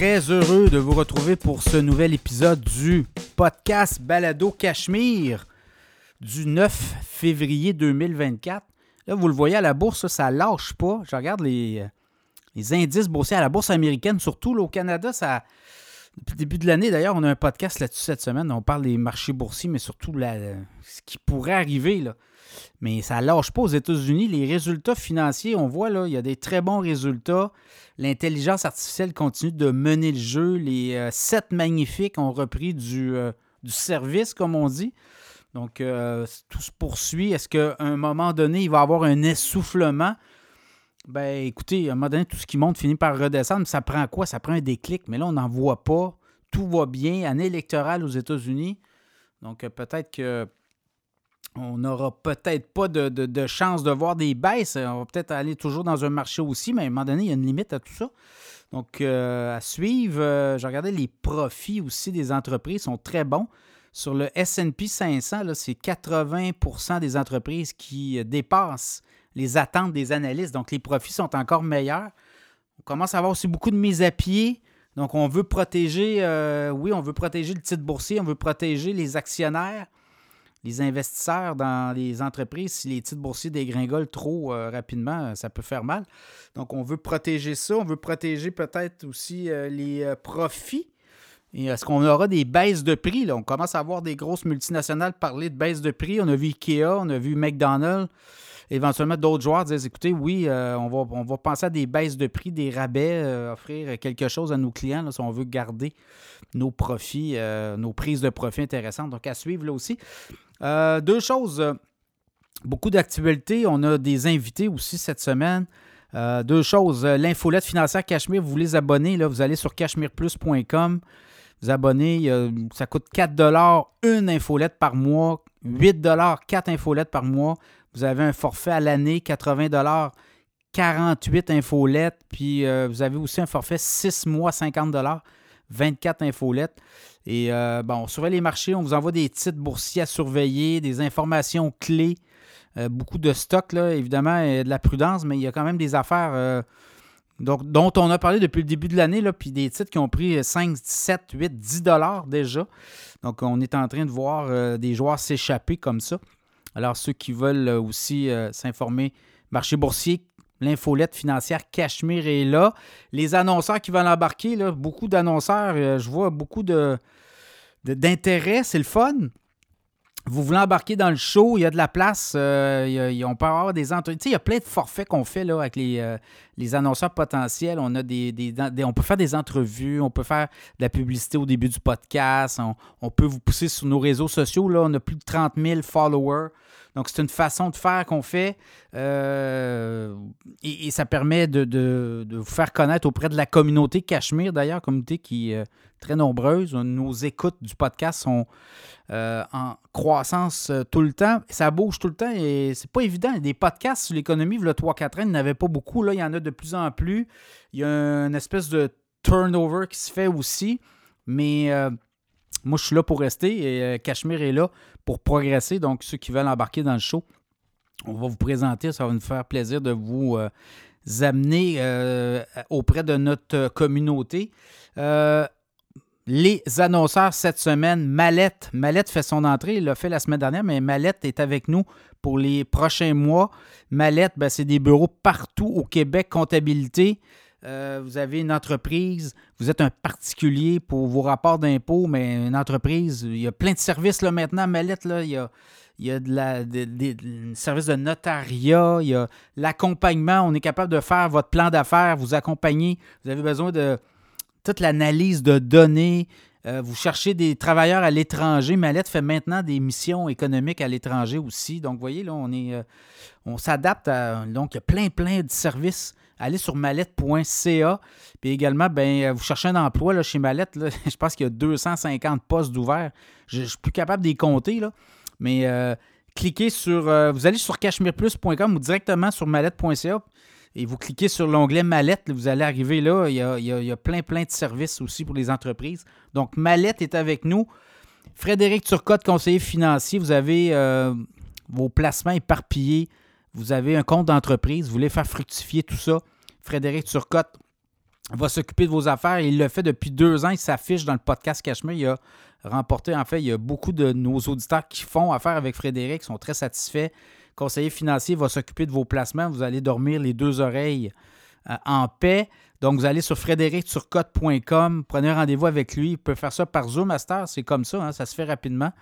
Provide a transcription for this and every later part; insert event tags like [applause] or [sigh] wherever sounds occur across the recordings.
Très heureux de vous retrouver pour ce nouvel épisode du podcast Balado Cachemire du 9 février 2024. Là, vous le voyez à la bourse, ça lâche pas. Je regarde les, les indices boursiers à la bourse américaine, surtout au Canada, ça. Depuis le début de l'année, d'ailleurs, on a un podcast là-dessus cette semaine. On parle des marchés boursiers, mais surtout ce qui pourrait arriver. Mais ça ne lâche pas aux États-Unis. Les résultats financiers, on voit là, il y a des très bons résultats. L'intelligence artificielle continue de mener le jeu. Les euh, sept magnifiques ont repris du, euh, du, service, comme on dit. Donc, euh, tout se poursuit. Est-ce qu'à un moment donné, il va y avoir un essoufflement? Ben, écoutez, à un moment donné, tout ce qui monte finit par redescendre. Ça prend quoi? Ça prend un déclic. Mais là, on n'en voit pas. Tout va bien. Année électorale aux États-Unis. Donc, peut-être que on n'aura peut-être pas de, chance de voir des baisses. On va peut-être aller toujours dans un marché aussi, mais à un moment donné, il y a une limite à tout ça. Donc, euh, à suivre, euh, je regardais les profits aussi des entreprises sont très bons. Sur le SP 500, c'est 80% des entreprises qui dépassent les attentes des analystes. Donc, les profits sont encore meilleurs. On commence à avoir aussi beaucoup de mises à pied. Donc, on veut protéger, euh, oui, on veut protéger le titre boursier, on veut protéger les actionnaires les investisseurs dans les entreprises, si les titres boursiers dégringolent trop euh, rapidement, ça peut faire mal. Donc, on veut protéger ça. On veut protéger peut-être aussi euh, les euh, profits. Est-ce qu'on aura des baisses de prix? Là? On commence à voir des grosses multinationales parler de baisses de prix. On a vu Ikea, on a vu McDonald's. Éventuellement, d'autres joueurs disent écoutez, oui, on, va, on va penser à des baisses de prix, des rabais, offrir quelque chose à nos clients si on veut garder nos profits, nos prises de profit intéressantes. Donc, à suivre là aussi. Euh, deux choses. Euh, beaucoup d'actualités. On a des invités aussi cette semaine. Euh, deux choses. L'infolette financière Cachemire, vous voulez abonner, là, vous allez sur cachemireplus.com. Vous abonnez, ça coûte 4 une infolette par mois, 8 4 infolettes par mois. Vous avez un forfait à l'année, 80 48 infolettes. Puis vous avez aussi un forfait 6 mois, 50 24 infolettes. Et euh, bon, on surveille les marchés, on vous envoie des titres boursiers à surveiller, des informations clés, euh, beaucoup de stocks, évidemment, et de la prudence, mais il y a quand même des affaires euh, dont on a parlé depuis le début de l'année, puis des titres qui ont pris 5, 7, 8, 10 dollars déjà. Donc, on est en train de voir des joueurs s'échapper comme ça. Alors, ceux qui veulent aussi s'informer, marché boursier, L'infolette financière Cachemire est là. Les annonceurs qui veulent embarquer, là, beaucoup d'annonceurs, euh, je vois beaucoup d'intérêt, c'est le fun. Vous voulez embarquer dans le show, il y a de la place, euh, on peut avoir des entretiens. Il y a plein de forfaits qu'on fait là, avec les, euh, les, annonceurs potentiels. On, a des, on peut faire des entrevues, on peut faire de la publicité au début du podcast, on, on peut vous pousser sur nos réseaux sociaux. Là, on a plus de 30 000 followers. Donc, c'est une façon de faire qu'on fait euh, et, ça permet de, vous faire connaître auprès de la communauté Cachemire, d'ailleurs, communauté qui est euh, très nombreuse. Nos écoutes du podcast sont euh, en croissance tout le temps. Ça bouge tout le temps et c'est pas évident. Des podcasts sur l'économie, le 3-4 ans, il n'y en avait pas beaucoup. Là, il y en a de plus en plus. Il y a une espèce de turnover qui se fait aussi. Mais moi, je suis là pour rester et Cachemire est là pour progresser. Donc, ceux qui veulent embarquer dans le show, on va vous présenter. Ça va nous faire plaisir de vous euh, amener euh, auprès de notre communauté. Euh, les annonceurs cette semaine, Mallette. Mallette fait son entrée, il l'a fait la semaine dernière, mais Mallette est avec nous pour les prochains mois. Mallette, ben, c'est des bureaux partout au Québec, comptabilité. Euh, vous avez une entreprise, vous êtes un particulier pour vos rapports d'impôts, mais une entreprise, il y a plein de services là, maintenant, Mallette, il y a, il y a de la, service de notariat, il y a l'accompagnement, on est capable de faire votre plan d'affaires, vous accompagner, vous avez besoin de toute l'analyse de données, euh, vous cherchez des travailleurs à l'étranger. Mallette fait maintenant des missions économiques à l'étranger aussi. Donc, vous voyez, là, on est, euh, on s'adapte à. Donc, il y a plein, plein de services allez sur mallette.ca. Puis également, ben, euh, vous cherchez un emploi là, chez Mallette. [laughs] je pense qu'il y a 250 postes d'ouverts. Je ne suis plus capable de les compter. Là. Mais cliquez sur. Vous allez sur cachemireplus.com ou directement sur mallette.ca et vous cliquez sur l'onglet Mallette. Vous allez arriver là. Il y, a, il y, a, plein, plein de services aussi pour les entreprises. Donc, Mallette est avec nous. Frédéric Turcotte, conseiller financier. Vous avez vos placements éparpillés vous avez un compte d'entreprise, vous voulez faire fructifier tout ça, Frédéric Turcotte va s'occuper de vos affaires. Il le fait depuis deux ans. Il s'affiche dans le podcast Cachemire. Il a remporté, en fait, il y a beaucoup de nos auditeurs qui font affaire avec Frédéric, sont très satisfaits. Conseiller financier va s'occuper de vos placements. Vous allez dormir les deux oreilles euh, en paix. Donc, vous allez sur frédéricturcotte.com, prenez rendez-vous avec lui. Il peut faire ça par Zoom Master, c'est comme ça, hein, ça se fait rapidement.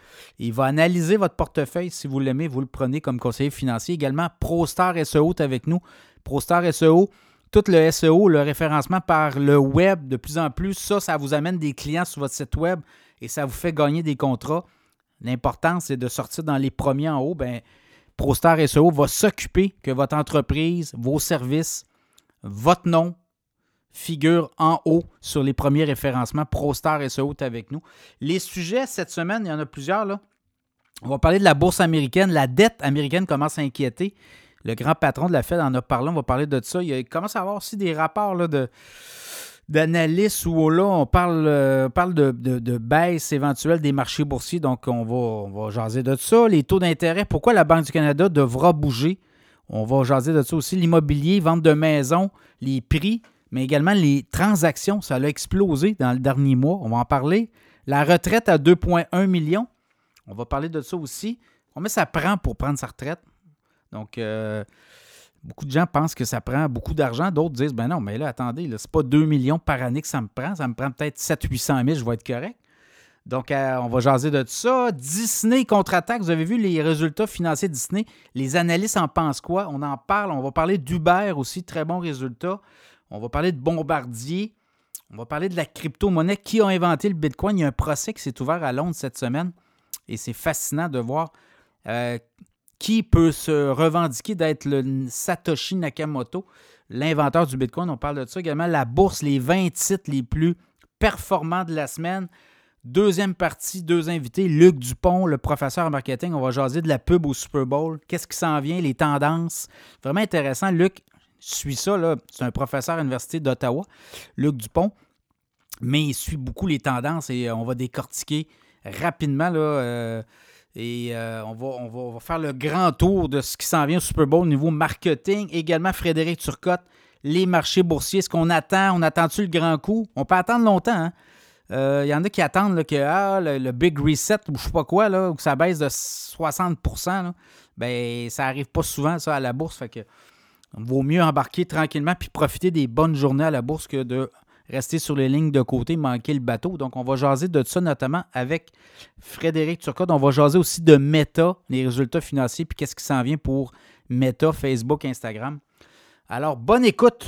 Il va analyser votre portefeuille. Si vous l'aimez, vous le prenez comme conseiller financier. Également, ProStar SEO est avec nous. ProStar SEO, tout le SEO, le référencement par le web de plus en plus, ça, ça vous amène des clients sur votre site web et ça vous fait gagner des contrats. L'important, c'est de sortir dans les premiers en haut. Ben, ProStar SEO va s'occuper que votre entreprise, vos services, votre nom figure en haut sur les premiers référencements. ProStar SEO est avec nous. Les sujets cette semaine, il y en a plusieurs. Là. On va parler de la bourse américaine. La dette américaine commence à inquiéter. Le grand patron de la Fed en a parlé. On va parler de ça. Il commence à avoir aussi des rapports de d'analyse où là, on parle, euh, parle de, baisse éventuelle des marchés boursiers. Donc, on va, on va jaser de ça. Les taux d'intérêt, pourquoi la Banque du Canada devra bouger? On va jaser de ça aussi. L'immobilier, vente de maisons, les prix, mais également les transactions. Ça a explosé dans le dernier mois. On va en parler. La retraite à 2,1 millions. On va parler de ça aussi. Combien ça prend pour prendre sa retraite? Donc, euh, Beaucoup de gens pensent que ça prend beaucoup d'argent. D'autres disent, ben non, mais là, attendez, ce n'est pas 2 millions par année que ça me prend. Ça me prend peut-être 700-800 000, je vais être correct. Donc, euh, on va jaser de tout ça. Disney contre-attaque. Vous avez vu les résultats financiers de Disney? Les analystes en pensent quoi? On en parle. On va parler d'Uber aussi. Très bon résultat. On va parler de Bombardier. On va parler de la crypto-monnaie. Qui a inventé le Bitcoin? Il y a un procès qui s'est ouvert à Londres cette semaine. Et c'est fascinant de voir euh, qui peut se revendiquer d'être le Satoshi Nakamoto, l'inventeur du Bitcoin. On parle de ça également. La bourse, les 20 titres les plus performants de la semaine. Deuxième partie, deux invités. Luc Dupont, le professeur en marketing. On va jaser de la pub au Super Bowl. Qu'est-ce qui s'en vient, les tendances. Vraiment intéressant. Luc suit ça. C'est un professeur à l'Université d'Ottawa, Luc Dupont. Mais il suit beaucoup les tendances et on va décortiquer rapidement là, euh, et euh, on, va, on, va, faire le grand tour de ce qui s'en vient au Super Bowl au niveau marketing. Également, Frédéric Turcotte, les marchés boursiers. Est-ce qu'on attend? On attend-tu le grand coup? On peut attendre longtemps. Il hein? euh, y en a qui attendent que ah, le, big reset ou je sais pas quoi, là, que ça baisse de 60% ben, ça arrive pas souvent, ça, à la bourse. Fait que vaut mieux embarquer tranquillement puis profiter des bonnes journées à la bourse que de rester sur les lignes de côté, manquer le bateau. Donc, on va jaser de ça notamment avec Frédéric Turcotte. On va jaser aussi de Meta, les résultats financiers, puis qu'est-ce qui s'en vient pour Meta, Facebook, Instagram. Alors, bonne écoute!